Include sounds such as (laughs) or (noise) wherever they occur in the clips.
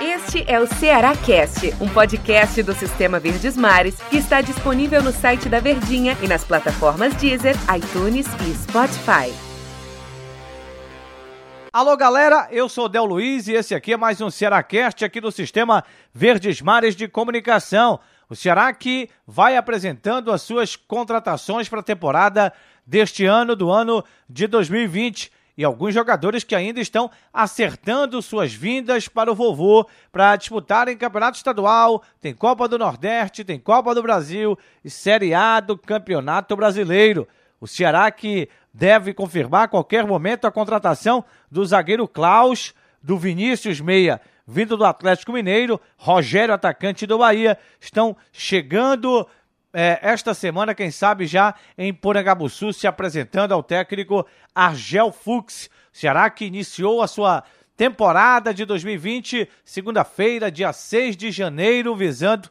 Este é o Ceará Cast, um podcast do Sistema Verdes Mares que está disponível no site da Verdinha e nas plataformas Deezer, iTunes e Spotify. Alô galera, eu sou Del Luiz e esse aqui é mais um Cearacast aqui do Sistema Verdes Mares de Comunicação. O Ceará que vai apresentando as suas contratações para a temporada deste ano, do ano de 2020 e alguns jogadores que ainda estão acertando suas vindas para o vovô para disputarem campeonato estadual, tem Copa do Nordeste, tem Copa do Brasil e Série A do Campeonato Brasileiro. O Ceará que deve confirmar a qualquer momento a contratação do zagueiro Klaus, do Vinícius Meia, vindo do Atlético Mineiro, Rogério, atacante do Bahia, estão chegando é, esta semana, quem sabe já em Porangabuçu, se apresentando ao técnico Argel Fux. Ceará que iniciou a sua temporada de 2020, segunda-feira, dia 6 de janeiro, visando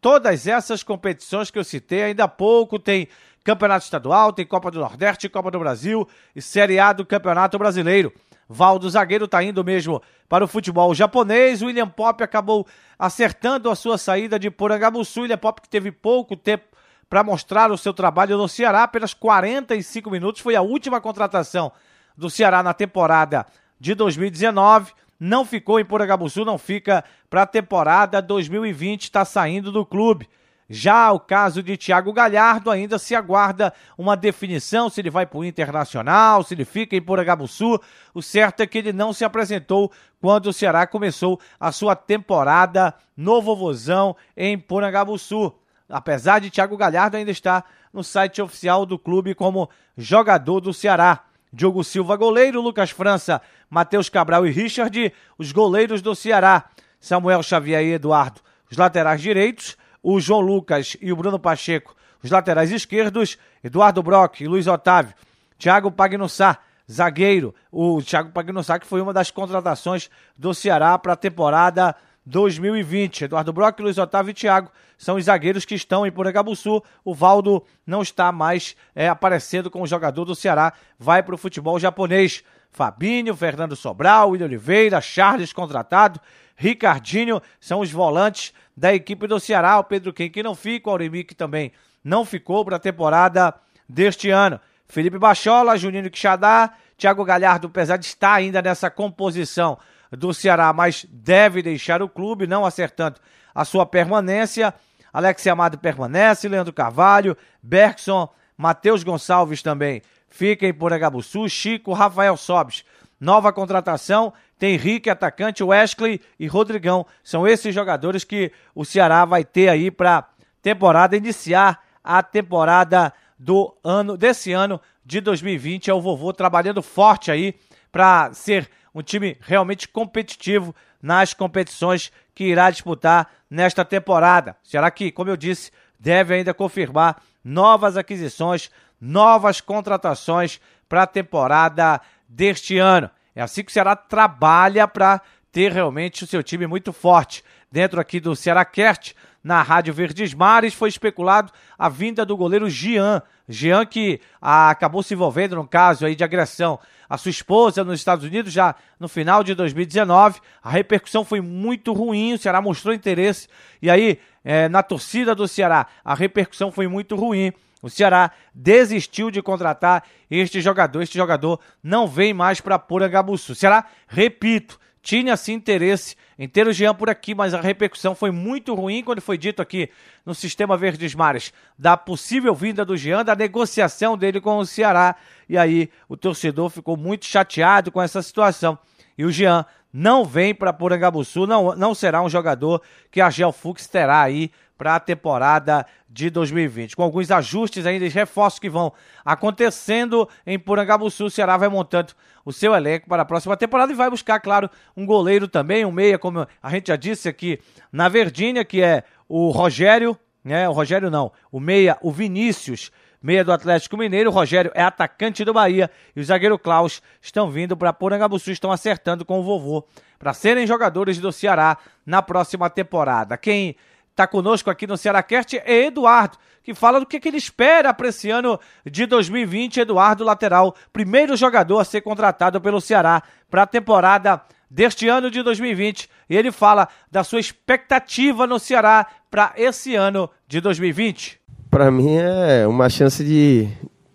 todas essas competições que eu citei ainda há pouco. Tem Campeonato Estadual, tem Copa do Nordeste, Copa do Brasil e Série A do Campeonato Brasileiro. Valdo Zagueiro está indo mesmo para o futebol japonês. William Pop acabou acertando a sua saída de Porangabuçu. William Pop que teve pouco tempo para mostrar o seu trabalho no Ceará, apenas 45 minutos. Foi a última contratação do Ceará na temporada de 2019. Não ficou em Porangabuçu, não fica para a temporada 2020, está saindo do clube. Já o caso de Thiago Galhardo, ainda se aguarda uma definição se ele vai para o Internacional, se ele fica em Poragabuçu. O certo é que ele não se apresentou quando o Ceará começou a sua temporada no Vovozão em Poragabuçu. Apesar de Thiago Galhardo ainda estar no site oficial do clube como jogador do Ceará. Diogo Silva, goleiro, Lucas França, Matheus Cabral e Richard, os goleiros do Ceará. Samuel Xavier e Eduardo, os laterais direitos o João Lucas e o Bruno Pacheco, os laterais esquerdos, Eduardo Brock e Luiz Otávio, Thiago Pagnussá, zagueiro, o Thiago Pagnussá que foi uma das contratações do Ceará para a temporada 2020. Eduardo Brock, Luiz Otávio e Thiago são os zagueiros que estão em Poragabuçu. O Valdo não está mais é, aparecendo como jogador do Ceará, vai para o futebol japonês. Fabinho, Fernando Sobral, William Oliveira, Charles contratado, Ricardinho são os volantes da equipe do Ceará. O Pedro Quem que não fica, o Auremic também não ficou para a temporada deste ano. Felipe Bachola, Juninho Quixadá, Thiago Galhardo, apesar de estar ainda nessa composição do Ceará, mas deve deixar o clube, não acertando a sua permanência. Alex Amado permanece, Leandro Carvalho, Bergson, Matheus Gonçalves também fica em Poragabuçu, Chico, Rafael Sobes. Nova contratação, tem Henrique, atacante, Wesley e Rodrigão. São esses jogadores que o Ceará vai ter aí para temporada iniciar a temporada do ano desse ano de 2020. É o vovô trabalhando forte aí para ser um time realmente competitivo nas competições que irá disputar nesta temporada. Será que, como eu disse, deve ainda confirmar novas aquisições, novas contratações para a temporada deste ano. É assim que o Ceará trabalha para ter realmente o seu time muito forte. Dentro aqui do Ceará Kert, na Rádio Verdes Mares, foi especulado a vinda do goleiro Jean. Jean que ah, acabou se envolvendo num caso aí de agressão à sua esposa nos Estados Unidos já no final de 2019. A repercussão foi muito ruim, o Ceará mostrou interesse. E aí, é, na torcida do Ceará, a repercussão foi muito ruim. O Ceará desistiu de contratar este jogador. Este jogador não vem mais para Porangabuçu. O Ceará, repito, tinha sim interesse em ter o Jean por aqui, mas a repercussão foi muito ruim quando foi dito aqui no Sistema Verdes Mares da possível vinda do Jean, da negociação dele com o Ceará. E aí o torcedor ficou muito chateado com essa situação. E o Jean não vem para Porangabuçu, não, não será um jogador que a Gel Fux terá aí para a temporada de 2020. Com alguns ajustes ainda e reforços que vão acontecendo em Porangabuçu, o Ceará vai montando o seu elenco para a próxima temporada e vai buscar, claro, um goleiro também, um meia, como a gente já disse aqui na Verdinha, que é o Rogério, né? O Rogério não, o meia, o Vinícius, meia do Atlético Mineiro, o Rogério é atacante do Bahia e o zagueiro Klaus estão vindo para Porangabuçu, estão acertando com o vovô para serem jogadores do Ceará na próxima temporada. Quem está conosco aqui no Cearacast é Eduardo, que fala do que, que ele espera para esse ano de 2020. Eduardo, lateral, primeiro jogador a ser contratado pelo Ceará para a temporada deste ano de 2020 e ele fala da sua expectativa no Ceará para esse ano de 2020. Para mim é uma chance de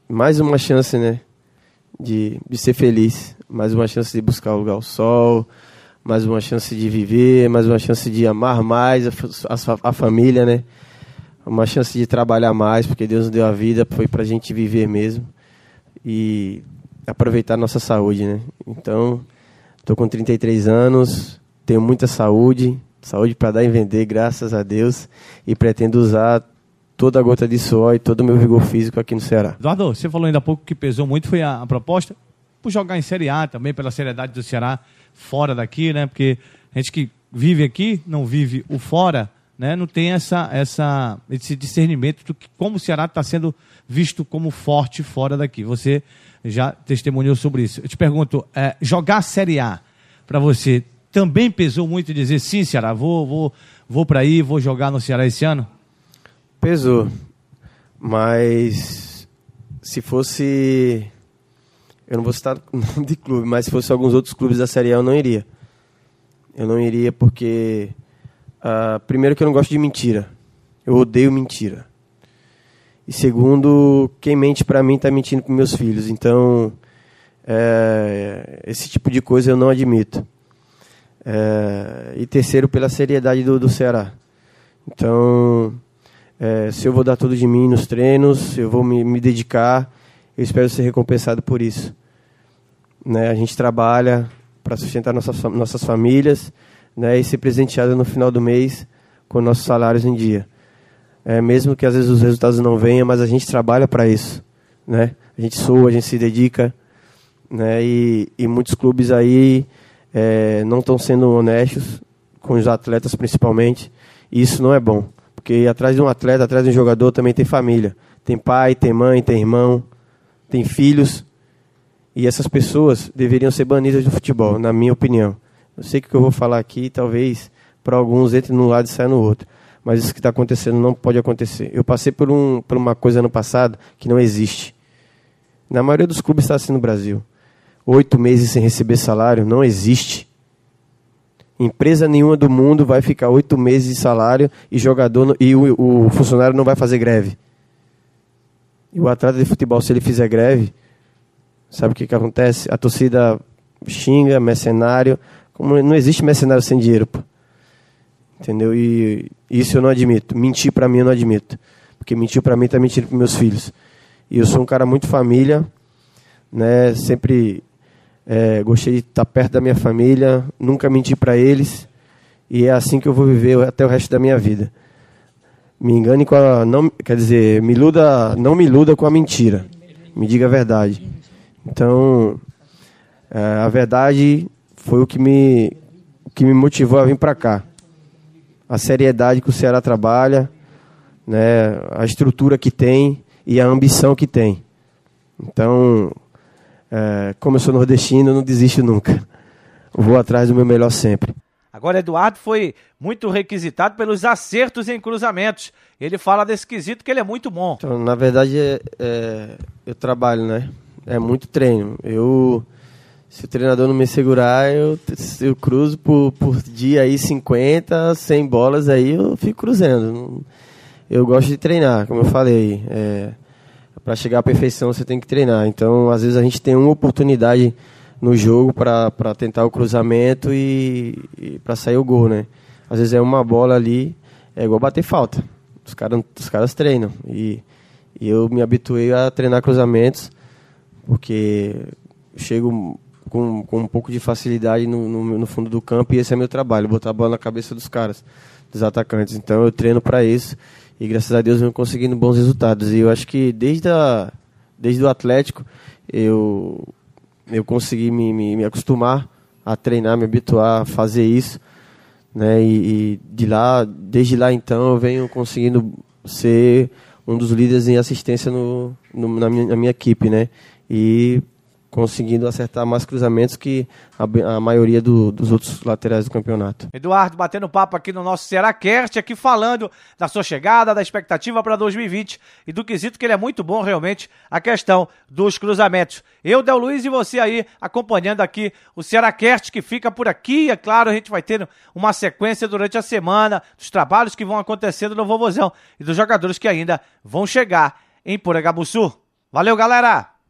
mais uma chance, né, de, de ser feliz, mais uma chance de buscar o lugar ao sol, mais uma chance de viver, mais uma chance de amar mais a, a, a família, né? Uma chance de trabalhar mais, porque Deus nos deu a vida, foi para a gente viver mesmo. E aproveitar nossa saúde, né? Então, estou com 33 anos, tenho muita saúde, saúde para dar e vender, graças a Deus, e pretendo usar toda a gota de suor e todo o meu vigor físico aqui no Ceará. Eduardo, você falou ainda há pouco que pesou muito, foi a, a proposta por jogar em Série A também, pela seriedade do Ceará fora daqui, né? Porque a gente que vive aqui, não vive o fora, né? Não tem essa, essa, esse discernimento do que como o Ceará está sendo visto como forte fora daqui. Você já testemunhou sobre isso. Eu te pergunto, é, jogar Série A para você também pesou muito dizer sim, Ceará, vou, vou, vou para aí, vou jogar no Ceará esse ano? Pesou, mas se fosse eu não vou citar (laughs) nome de clube, mas se fosse alguns outros clubes da Série A, eu não iria. Eu não iria porque. Uh, primeiro, que eu não gosto de mentira. Eu odeio mentira. E segundo, quem mente para mim está mentindo para meus filhos. Então, é, esse tipo de coisa eu não admito. É, e terceiro, pela seriedade do, do Ceará. Então, é, se eu vou dar tudo de mim nos treinos, eu vou me, me dedicar, eu espero ser recompensado por isso. Né? A gente trabalha para sustentar nossas, nossas famílias né? e ser presenteado no final do mês com nossos salários em dia. É, mesmo que às vezes os resultados não venham, mas a gente trabalha para isso. Né? A gente soa, a gente se dedica. Né? E, e muitos clubes aí é, não estão sendo honestos com os atletas principalmente. E isso não é bom. Porque atrás de um atleta, atrás de um jogador também tem família. Tem pai, tem mãe, tem irmão, tem filhos. E essas pessoas deveriam ser banidas do futebol, na minha opinião. Eu sei que o que eu vou falar aqui, talvez para alguns entre num lado e saia no outro. Mas isso que está acontecendo não pode acontecer. Eu passei por, um, por uma coisa no passado que não existe. Na maioria dos clubes está assim no Brasil. Oito meses sem receber salário não existe. Empresa nenhuma do mundo vai ficar oito meses de salário e jogador e o, o funcionário não vai fazer greve. E o atleta de futebol, se ele fizer greve, Sabe o que, que acontece? A torcida xinga, mercenário. Como não existe mercenário sem dinheiro, pô. Entendeu? E isso eu não admito. Mentir para mim eu não admito. Porque mentir para mim tá mentindo para meus filhos. E eu sou um cara muito família, né? Sempre é, gostei de estar perto da minha família, nunca menti para eles. E é assim que eu vou viver até o resto da minha vida. Me engane com a não, quer dizer, me iluda, não me iluda com a mentira. Me diga a verdade. Então, é, a verdade foi o que me, que me motivou a vir para cá. A seriedade que o Ceará trabalha, né, a estrutura que tem e a ambição que tem. Então, é, como eu sou nordestino, eu não desisto nunca. Vou atrás do meu melhor sempre. Agora, Eduardo foi muito requisitado pelos acertos em cruzamentos. Ele fala desse quesito que ele é muito bom. Então, na verdade, é, é, eu trabalho, né? É muito treino. Eu, se o treinador não me segurar, eu, eu cruzo por, por dia aí 50, 100 bolas aí, eu fico cruzando. Eu gosto de treinar, como eu falei. É, para chegar à perfeição você tem que treinar. Então, às vezes a gente tem uma oportunidade no jogo para tentar o cruzamento e, e para sair o gol, né? Às vezes é uma bola ali, é igual bater falta. Os, cara, os caras treinam. E, e eu me habituei a treinar cruzamentos porque chego com, com um pouco de facilidade no, no, no, fundo do campo e esse é meu trabalho, botar a bola na cabeça dos caras, dos atacantes. Então eu treino para isso e graças a Deus venho conseguindo bons resultados. E eu acho que desde, a, desde o Atlético eu, eu consegui me, me, me acostumar a treinar, me habituar a fazer isso. Né? E, e, de lá, desde lá então, eu venho conseguindo ser um dos líderes em assistência no, no na, minha, na minha equipe, né? E conseguindo acertar mais cruzamentos que a, a maioria do, dos outros laterais do campeonato. Eduardo batendo papo aqui no nosso Cearacast, aqui falando da sua chegada, da expectativa para 2020 e do quesito que ele é muito bom realmente a questão dos cruzamentos. Eu, Del Luiz e você aí acompanhando aqui o Cearacast que fica por aqui. É claro, a gente vai ter uma sequência durante a semana dos trabalhos que vão acontecendo no Vovozão e dos jogadores que ainda vão chegar em Poregabuçu. Valeu, galera!